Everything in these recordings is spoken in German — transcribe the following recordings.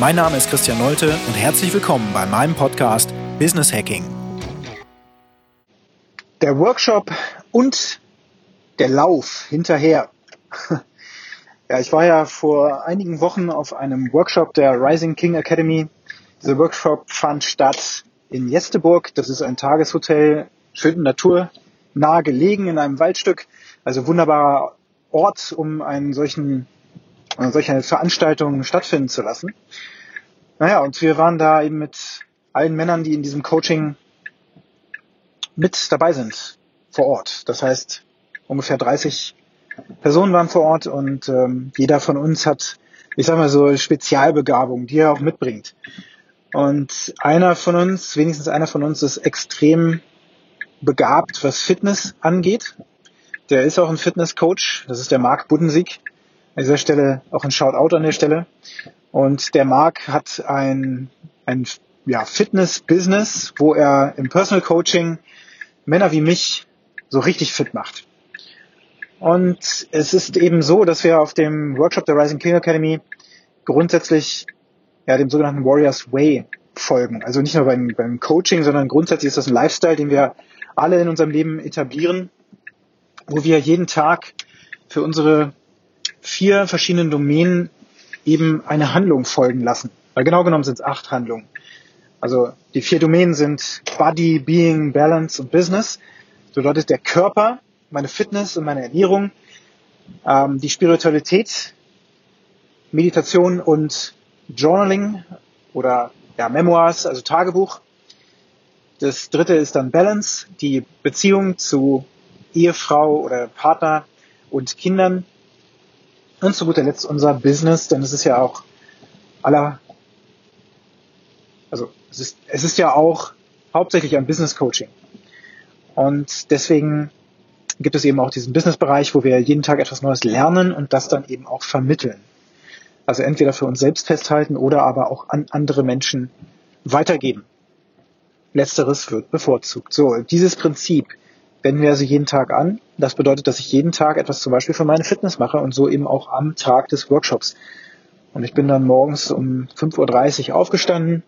Mein Name ist Christian Nolte und herzlich willkommen bei meinem Podcast Business Hacking. Der Workshop und der Lauf hinterher. Ja, ich war ja vor einigen Wochen auf einem Workshop der Rising King Academy dieser Workshop fand statt in Jesteburg. Das ist ein Tageshotel, schön naturnah gelegen in einem Waldstück. Also wunderbarer Ort, um einen solchen, solche Veranstaltung stattfinden zu lassen. Naja, und wir waren da eben mit allen Männern, die in diesem Coaching mit dabei sind, vor Ort. Das heißt, ungefähr 30 Personen waren vor Ort und ähm, jeder von uns hat, ich sag mal so, Spezialbegabung, die er auch mitbringt. Und einer von uns, wenigstens einer von uns, ist extrem begabt, was Fitness angeht. Der ist auch ein Fitnesscoach. Das ist der Marc Buddensieg. An dieser Stelle auch ein Shoutout an der Stelle. Und der Marc hat ein, ein ja, Fitness-Business, wo er im Personal Coaching Männer wie mich so richtig fit macht. Und es ist eben so, dass wir auf dem Workshop der Rising King Academy grundsätzlich ja, dem sogenannten Warriors Way folgen. Also nicht nur beim, beim Coaching, sondern grundsätzlich ist das ein Lifestyle, den wir alle in unserem Leben etablieren, wo wir jeden Tag für unsere vier verschiedenen Domänen eben eine Handlung folgen lassen. Weil genau genommen sind es acht Handlungen. Also die vier Domänen sind Body, Being, Balance und Business. Das bedeutet der Körper, meine Fitness und meine Ernährung, ähm, die Spiritualität, Meditation und Journaling oder ja, Memoirs, also Tagebuch. Das dritte ist dann Balance, die Beziehung zu Ehefrau oder Partner und Kindern. Und zu guter Letzt unser Business, denn es ist ja auch aller, also es ist, es ist ja auch hauptsächlich ein Business Coaching. Und deswegen gibt es eben auch diesen Business-Bereich, wo wir jeden Tag etwas Neues lernen und das dann eben auch vermitteln. Also entweder für uns selbst festhalten oder aber auch an andere Menschen weitergeben. Letzteres wird bevorzugt. So, dieses Prinzip wenden wir also jeden Tag an. Das bedeutet, dass ich jeden Tag etwas zum Beispiel für meine Fitness mache und so eben auch am Tag des Workshops. Und ich bin dann morgens um 5.30 Uhr aufgestanden,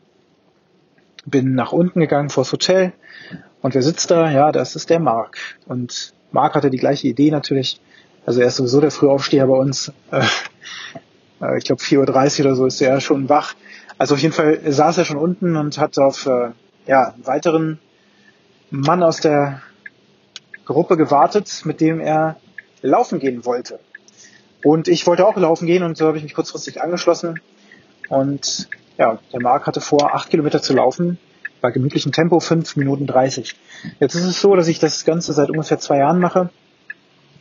bin nach unten gegangen vors Hotel und wer sitzt da? Ja, das ist der Marc. Und Marc hatte die gleiche Idee natürlich. Also er ist sowieso der Frühaufsteher bei uns. Äh, ich glaube 4.30 Uhr oder so ist er schon wach. Also auf jeden Fall saß er schon unten und hat auf äh, ja, einen weiteren Mann aus der Gruppe gewartet, mit dem er laufen gehen wollte. Und ich wollte auch laufen gehen und so habe ich mich kurzfristig angeschlossen. Und ja, der Marc hatte vor, acht Kilometer zu laufen, bei gemütlichem Tempo, fünf Minuten dreißig. Jetzt ist es so, dass ich das Ganze seit ungefähr zwei Jahren mache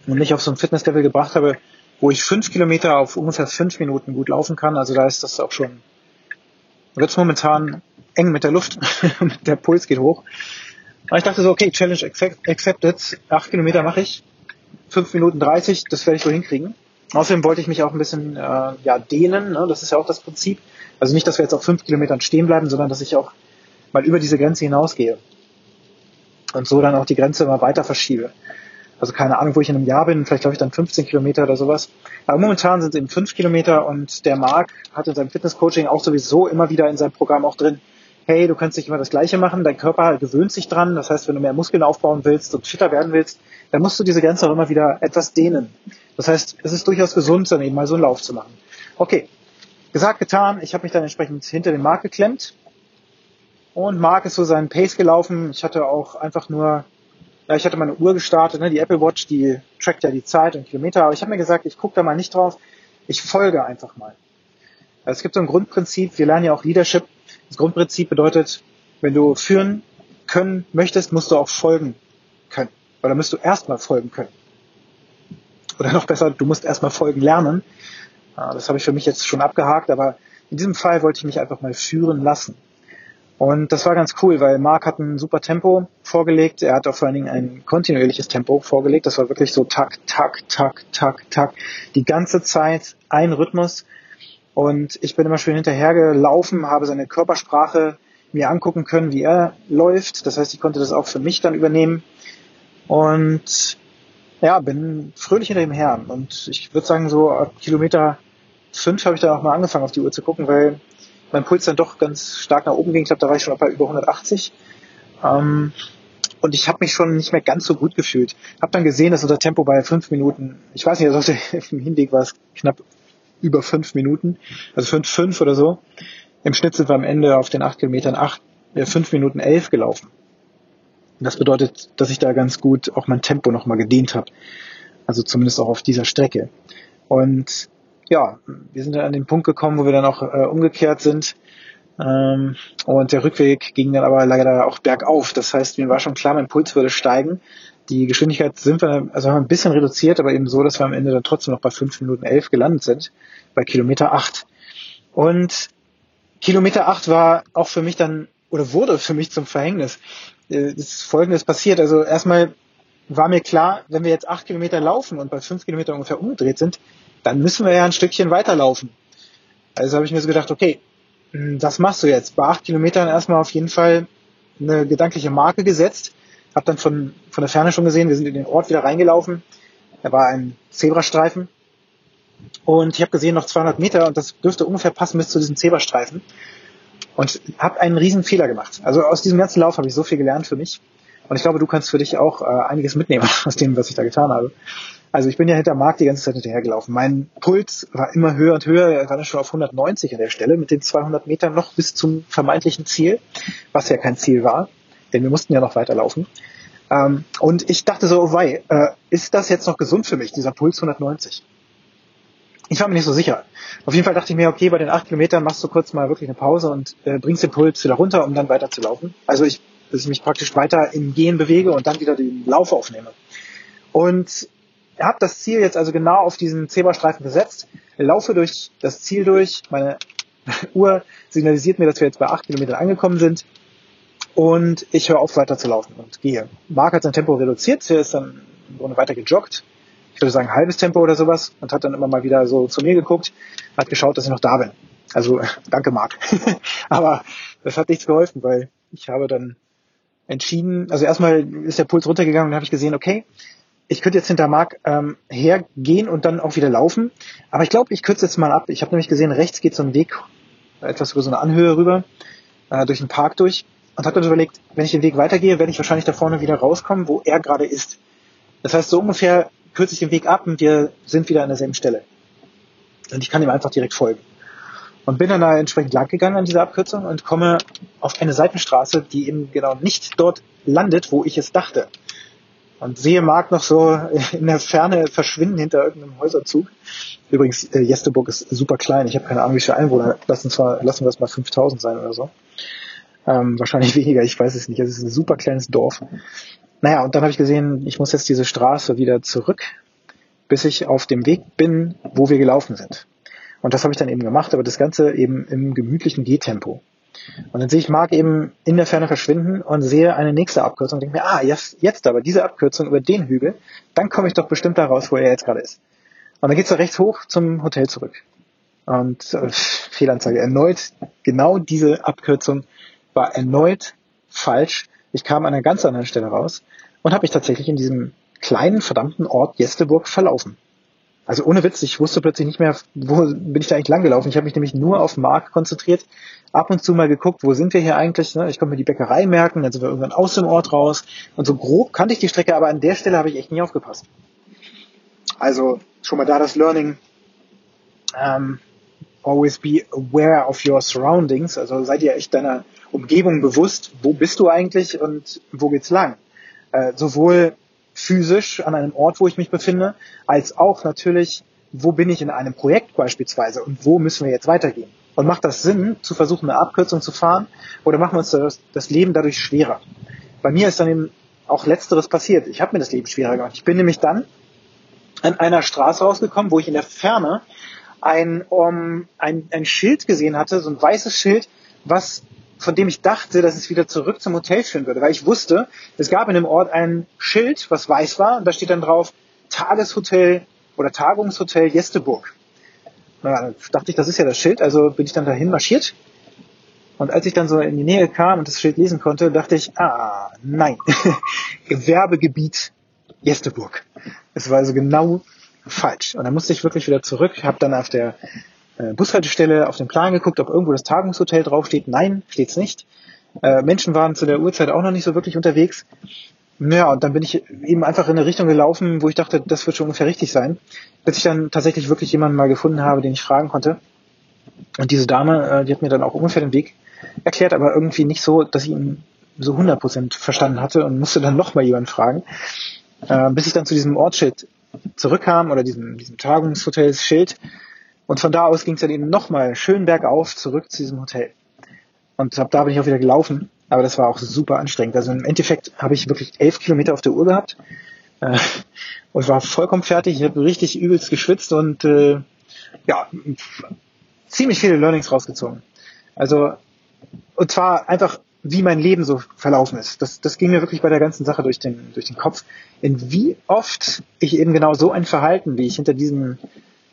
und mich auf so ein Fitnesslevel gebracht habe, wo ich fünf Kilometer auf ungefähr fünf Minuten gut laufen kann. Also da ist das auch schon, wird momentan eng mit der Luft, der Puls geht hoch. Aber ich dachte so, okay, Challenge accepted, acht Kilometer mache ich, fünf Minuten dreißig, das werde ich wohl hinkriegen. Außerdem wollte ich mich auch ein bisschen äh, ja, dehnen, ne? das ist ja auch das Prinzip. Also nicht, dass wir jetzt auf fünf Kilometern stehen bleiben, sondern dass ich auch mal über diese Grenze hinausgehe. Und so dann auch die Grenze immer weiter verschiebe. Also keine Ahnung, wo ich in einem Jahr bin, vielleicht glaube ich dann 15 Kilometer oder sowas. Aber momentan sind es eben 5 Kilometer und der Marc hat in seinem Fitnesscoaching auch sowieso immer wieder in seinem Programm auch drin, hey, du kannst nicht immer das Gleiche machen, dein Körper gewöhnt sich dran. Das heißt, wenn du mehr Muskeln aufbauen willst und fitter werden willst, dann musst du diese Grenze auch immer wieder etwas dehnen. Das heißt, es ist durchaus gesund, dann eben mal so einen Lauf zu machen. Okay, gesagt, getan. Ich habe mich dann entsprechend hinter den Marc geklemmt und Marc ist so seinen Pace gelaufen. Ich hatte auch einfach nur ja, ich hatte meine Uhr gestartet, ne, die Apple Watch, die trackt ja die Zeit und Kilometer, aber ich habe mir gesagt, ich gucke da mal nicht drauf, ich folge einfach mal. Also es gibt so ein Grundprinzip, wir lernen ja auch Leadership. Das Grundprinzip bedeutet, wenn du führen können möchtest, musst du auch folgen können. Oder musst du erstmal folgen können. Oder noch besser, du musst erstmal folgen lernen. Das habe ich für mich jetzt schon abgehakt, aber in diesem Fall wollte ich mich einfach mal führen lassen. Und das war ganz cool, weil Marc hat ein super Tempo vorgelegt. Er hat auch vor allen Dingen ein kontinuierliches Tempo vorgelegt. Das war wirklich so tak, tak, tak, tak, tak. Die ganze Zeit ein Rhythmus. Und ich bin immer schön hinterhergelaufen, habe seine Körpersprache mir angucken können, wie er läuft. Das heißt, ich konnte das auch für mich dann übernehmen. Und ja, bin fröhlich hinter ihm her. Und ich würde sagen, so ab Kilometer fünf habe ich dann auch mal angefangen, auf die Uhr zu gucken, weil mein Puls dann doch ganz stark nach oben ging. Ich glaube, da war ich schon bei über 180. Ähm, und ich habe mich schon nicht mehr ganz so gut gefühlt. Habe dann gesehen, dass unser Tempo bei fünf Minuten, ich weiß nicht, also im Hinweg war es knapp über fünf Minuten, also fünf, fünf oder so. Im Schnitt sind wir am Ende auf den acht Kilometern acht, äh, fünf Minuten elf gelaufen. Das bedeutet, dass ich da ganz gut auch mein Tempo nochmal gedehnt habe. Also zumindest auch auf dieser Strecke. Und ja, wir sind dann an den Punkt gekommen, wo wir dann auch äh, umgekehrt sind. Ähm, und der Rückweg ging dann aber leider auch bergauf. Das heißt, mir war schon klar, mein Puls würde steigen. Die Geschwindigkeit sind wir, also haben wir ein bisschen reduziert, aber eben so, dass wir am Ende dann trotzdem noch bei 5 Minuten 11 gelandet sind, bei Kilometer 8. Und Kilometer 8 war auch für mich dann, oder wurde für mich zum Verhängnis. Äh, es ist Folgendes passiert. Also erstmal war mir klar, wenn wir jetzt acht Kilometer laufen und bei fünf Kilometern ungefähr umgedreht sind, dann müssen wir ja ein Stückchen weiterlaufen. Also habe ich mir so gedacht, okay, hm, das machst du jetzt. Bei acht Kilometern erstmal auf jeden Fall eine gedankliche Marke gesetzt. Hab dann von, von der Ferne schon gesehen, wir sind in den Ort wieder reingelaufen. Da war ein Zebrastreifen. Und ich habe gesehen, noch 200 Meter und das dürfte ungefähr passen bis zu diesem Zebrastreifen und habe einen riesen Fehler gemacht. Also aus diesem ganzen Lauf habe ich so viel gelernt für mich. Und ich glaube, du kannst für dich auch äh, einiges mitnehmen aus dem, was ich da getan habe. Also ich bin ja hinter Marc die ganze Zeit hinterhergelaufen. Mein Puls war immer höher und höher. Er war dann schon auf 190 an der Stelle mit den 200 Metern noch bis zum vermeintlichen Ziel, was ja kein Ziel war, denn wir mussten ja noch weiterlaufen. Ähm, und ich dachte so, oh wei, äh, ist das jetzt noch gesund für mich, dieser Puls 190? Ich war mir nicht so sicher. Auf jeden Fall dachte ich mir, okay, bei den acht Kilometern machst du kurz mal wirklich eine Pause und äh, bringst den Puls wieder runter, um dann weiter zu laufen. Also ich, dass ich mich praktisch weiter im Gehen bewege und dann wieder den Lauf aufnehme. Und habe das Ziel jetzt also genau auf diesen Zebrastreifen gesetzt, laufe durch das Ziel durch, meine Uhr signalisiert mir, dass wir jetzt bei acht Kilometern angekommen sind und ich höre auf weiter zu laufen und gehe. Mark hat sein Tempo reduziert, er ist dann weiter gejoggt ich würde sagen, halbes Tempo oder sowas und hat dann immer mal wieder so zu mir geguckt, hat geschaut, dass ich noch da bin. Also danke, Marc. Aber das hat nichts geholfen, weil ich habe dann entschieden, also erstmal ist der Puls runtergegangen und habe ich gesehen, okay, ich könnte jetzt hinter Marc ähm, hergehen und dann auch wieder laufen. Aber ich glaube, ich kürze jetzt mal ab. Ich habe nämlich gesehen, rechts geht so ein Weg etwas über so eine Anhöhe rüber, äh, durch den Park durch und habe dann überlegt, wenn ich den Weg weitergehe, werde ich wahrscheinlich da vorne wieder rauskommen, wo er gerade ist. Das heißt, so ungefähr kürze ich den Weg ab und wir sind wieder an derselben Stelle. Und ich kann ihm einfach direkt folgen. Und bin dann da entsprechend lang gegangen an dieser Abkürzung und komme auf eine Seitenstraße, die eben genau nicht dort landet, wo ich es dachte. Und sehe Marc noch so in der Ferne verschwinden hinter irgendeinem Häuserzug. Übrigens, äh, Jesteburg ist super klein. Ich habe keine Ahnung, wie viele Einwohner. Lassen, zwar, lassen wir es mal 5000 sein oder so. Ähm, wahrscheinlich weniger, ich weiß es nicht. Es ist ein super kleines Dorf. Naja, und dann habe ich gesehen, ich muss jetzt diese Straße wieder zurück, bis ich auf dem Weg bin, wo wir gelaufen sind. Und das habe ich dann eben gemacht, aber das Ganze eben im gemütlichen Gehtempo. Und dann sehe ich Marc eben in der Ferne verschwinden und sehe eine nächste Abkürzung und denke mir, ah, jetzt, jetzt aber diese Abkürzung über den Hügel, dann komme ich doch bestimmt da raus, wo er jetzt gerade ist. Und dann geht's da rechts hoch zum Hotel zurück. Und äh, Fehlanzeige erneut, genau diese Abkürzung war erneut falsch. Ich kam an einer ganz anderen Stelle raus und habe mich tatsächlich in diesem kleinen verdammten Ort Jesteburg verlaufen. Also ohne Witz, ich wusste plötzlich nicht mehr, wo bin ich da eigentlich langgelaufen. Ich habe mich nämlich nur auf Mark konzentriert, ab und zu mal geguckt, wo sind wir hier eigentlich. Ne? Ich konnte mir die Bäckerei merken, dann sind wir irgendwann aus dem Ort raus. Und so grob kannte ich die Strecke, aber an der Stelle habe ich echt nie aufgepasst. Also schon mal da das Learning. Um, always be aware of your surroundings. Also seid ihr echt deiner Umgebung bewusst, wo bist du eigentlich und wo geht's lang. Äh, sowohl physisch an einem Ort, wo ich mich befinde, als auch natürlich, wo bin ich in einem Projekt beispielsweise und wo müssen wir jetzt weitergehen. Und macht das Sinn, zu versuchen, eine Abkürzung zu fahren oder machen wir uns das, das Leben dadurch schwerer? Bei mir ist dann eben auch Letzteres passiert. Ich habe mir das Leben schwerer gemacht. Ich bin nämlich dann an einer Straße rausgekommen, wo ich in der Ferne ein, um, ein, ein Schild gesehen hatte, so ein weißes Schild, was von dem ich dachte, dass es wieder zurück zum Hotel führen würde, weil ich wusste, es gab in dem Ort ein Schild, was weiß war, und da steht dann drauf Tageshotel oder Tagungshotel Jesteburg. Na, dachte ich, das ist ja das Schild, also bin ich dann dahin marschiert. Und als ich dann so in die Nähe kam und das Schild lesen konnte, dachte ich, ah, nein, Gewerbegebiet Jesteburg. Es war also genau falsch. Und dann musste ich wirklich wieder zurück. Habe dann auf der äh, Bushaltestelle auf den Plan geguckt, ob irgendwo das Tagungshotel draufsteht. Nein, steht's nicht. Äh, Menschen waren zu der Uhrzeit auch noch nicht so wirklich unterwegs. Ja, und dann bin ich eben einfach in eine Richtung gelaufen, wo ich dachte, das wird schon ungefähr richtig sein, bis ich dann tatsächlich wirklich jemanden mal gefunden habe, den ich fragen konnte. Und diese Dame, äh, die hat mir dann auch ungefähr den Weg erklärt, aber irgendwie nicht so, dass ich ihn so 100% verstanden hatte und musste dann nochmal jemanden fragen, äh, bis ich dann zu diesem Ortsschild zurückkam oder diesem, diesem Tagungshotels-Schild. Und von da aus ging es dann eben nochmal schön bergauf zurück zu diesem Hotel. Und ab da bin ich auch wieder gelaufen aber das war auch super anstrengend. Also im Endeffekt habe ich wirklich elf Kilometer auf der Uhr gehabt äh, und war vollkommen fertig. Ich habe richtig übelst geschwitzt und äh, ja, ziemlich viele Learnings rausgezogen. Also und zwar einfach, wie mein Leben so verlaufen ist. Das, das ging mir wirklich bei der ganzen Sache durch den, durch den Kopf. In wie oft ich eben genau so ein Verhalten, wie ich hinter diesem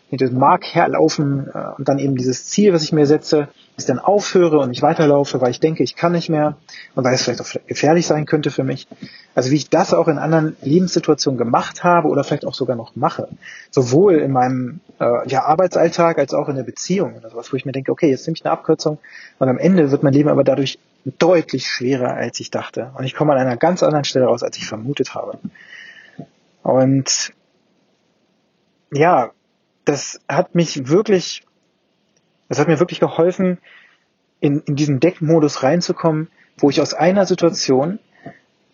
hinter dem Mark herlaufen äh, und dann eben dieses Ziel, was ich mir setze, ich dann aufhöre und nicht weiterlaufe, weil ich denke, ich kann nicht mehr und weil es vielleicht auch gefährlich sein könnte für mich. Also wie ich das auch in anderen Lebenssituationen gemacht habe oder vielleicht auch sogar noch mache. Sowohl in meinem äh, ja, Arbeitsalltag als auch in der Beziehung oder sowas, wo ich mir denke, okay, jetzt nehme ich eine Abkürzung und am Ende wird mein Leben aber dadurch deutlich schwerer, als ich dachte. Und ich komme an einer ganz anderen Stelle raus, als ich vermutet habe. Und ja, das hat mich wirklich das hat mir wirklich geholfen, in, in diesen Deckmodus reinzukommen, wo ich aus einer Situation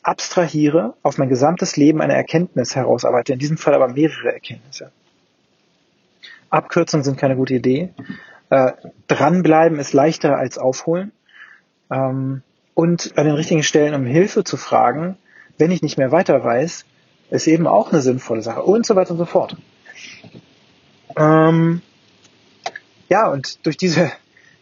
abstrahiere, auf mein gesamtes Leben eine Erkenntnis herausarbeite, in diesem Fall aber mehrere Erkenntnisse. Abkürzungen sind keine gute Idee. Äh, dranbleiben ist leichter als aufholen. Ähm, und an den richtigen Stellen um Hilfe zu fragen, wenn ich nicht mehr weiter weiß, ist eben auch eine sinnvolle Sache. Und so weiter und so fort. Ähm, ja, und durch diese,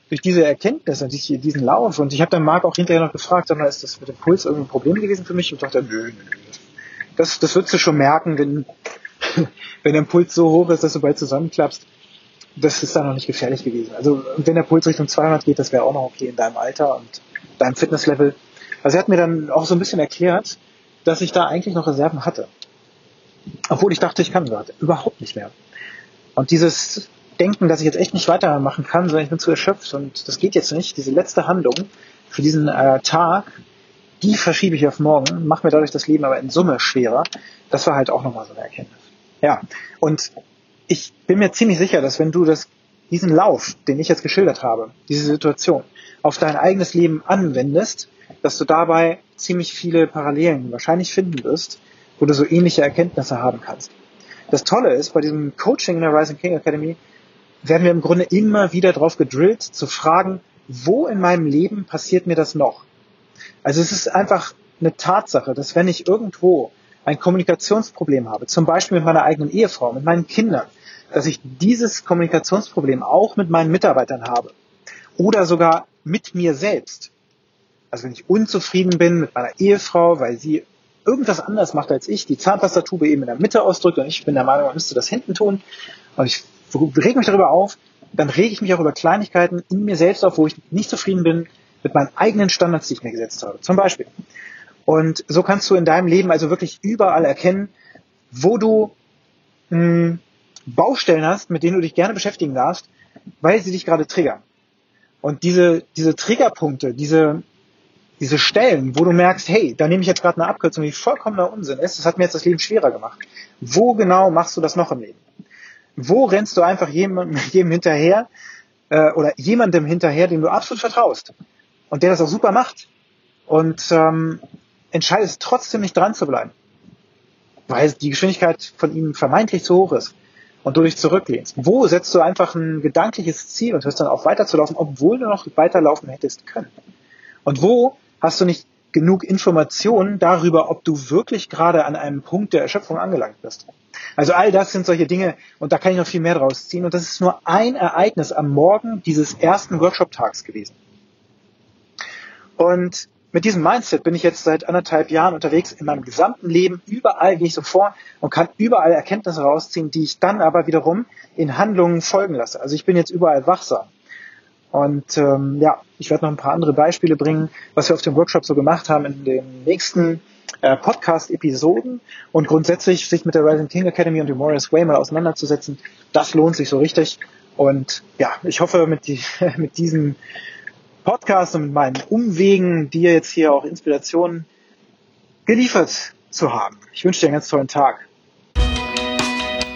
durch diese Erkenntnis und diesen Lauf, und ich habe dann Marc auch hinterher noch gefragt, mal, ist das mit dem Puls irgendwie ein Problem gewesen für mich? Und dachte, nö, nö, nö. Das, das würdest du schon merken, wenn, wenn der Puls so hoch ist, dass du bald zusammenklappst. Das ist dann noch nicht gefährlich gewesen. Also, wenn der Puls Richtung 200 geht, das wäre auch noch okay in deinem Alter und deinem Fitnesslevel. Also, er hat mir dann auch so ein bisschen erklärt, dass ich da eigentlich noch Reserven hatte. Obwohl ich dachte, ich kann gerade überhaupt nicht mehr. Und dieses, denken, dass ich jetzt echt nicht weitermachen kann, sondern ich bin zu erschöpft und das geht jetzt nicht. Diese letzte Handlung für diesen äh, Tag, die verschiebe ich auf morgen, macht mir dadurch das Leben aber in Summe schwerer. Das war halt auch nochmal so eine Erkenntnis. Ja, und ich bin mir ziemlich sicher, dass wenn du das, diesen Lauf, den ich jetzt geschildert habe, diese Situation, auf dein eigenes Leben anwendest, dass du dabei ziemlich viele Parallelen wahrscheinlich finden wirst, wo du so ähnliche Erkenntnisse haben kannst. Das Tolle ist, bei diesem Coaching in der Rising King Academy werden wir im Grunde immer wieder drauf gedrillt, zu fragen, wo in meinem Leben passiert mir das noch? Also es ist einfach eine Tatsache, dass wenn ich irgendwo ein Kommunikationsproblem habe, zum Beispiel mit meiner eigenen Ehefrau, mit meinen Kindern, dass ich dieses Kommunikationsproblem auch mit meinen Mitarbeitern habe oder sogar mit mir selbst. Also wenn ich unzufrieden bin mit meiner Ehefrau, weil sie irgendwas anders macht als ich, die Zahnpastatube eben in der Mitte ausdrückt und ich bin der Meinung, man müsste das hinten tun und ich reg mich darüber auf, dann rege ich mich auch über Kleinigkeiten in mir selbst auf, wo ich nicht zufrieden bin mit meinen eigenen Standards, die ich mir gesetzt habe. Zum Beispiel. Und so kannst du in deinem Leben also wirklich überall erkennen, wo du mh, hm, Baustellen hast, mit denen du dich gerne beschäftigen darfst, weil sie dich gerade triggern. Und diese, diese Triggerpunkte, diese, diese Stellen, wo du merkst, hey, da nehme ich jetzt gerade eine Abkürzung, die vollkommener Unsinn ist, das hat mir jetzt das Leben schwerer gemacht. Wo genau machst du das noch im Leben? Wo rennst du einfach jedem, jedem hinterher äh, oder jemandem hinterher, dem du absolut vertraust und der das auch super macht und ähm, entscheidest trotzdem nicht dran zu bleiben, weil die Geschwindigkeit von ihm vermeintlich zu hoch ist und du dich zurücklehnst? Wo setzt du einfach ein gedankliches Ziel und hörst dann auf weiterzulaufen, obwohl du noch weiterlaufen hättest können? Und wo hast du nicht genug Informationen darüber, ob du wirklich gerade an einem Punkt der Erschöpfung angelangt bist? Also all das sind solche Dinge und da kann ich noch viel mehr draus ziehen. Und das ist nur ein Ereignis am Morgen dieses ersten Workshop-Tags gewesen. Und mit diesem Mindset bin ich jetzt seit anderthalb Jahren unterwegs in meinem gesamten Leben. Überall gehe ich so vor und kann überall Erkenntnisse rausziehen, die ich dann aber wiederum in Handlungen folgen lasse. Also ich bin jetzt überall wachsam. Und ähm, ja, ich werde noch ein paar andere Beispiele bringen, was wir auf dem Workshop so gemacht haben in den nächsten äh, Podcast-Episoden. Und grundsätzlich sich mit der Rising King Academy und dem Morris Way mal auseinanderzusetzen, das lohnt sich so richtig. Und ja, ich hoffe, mit, die, mit diesem Podcast und mit meinen Umwegen dir jetzt hier auch Inspiration geliefert zu haben. Ich wünsche dir einen ganz tollen Tag.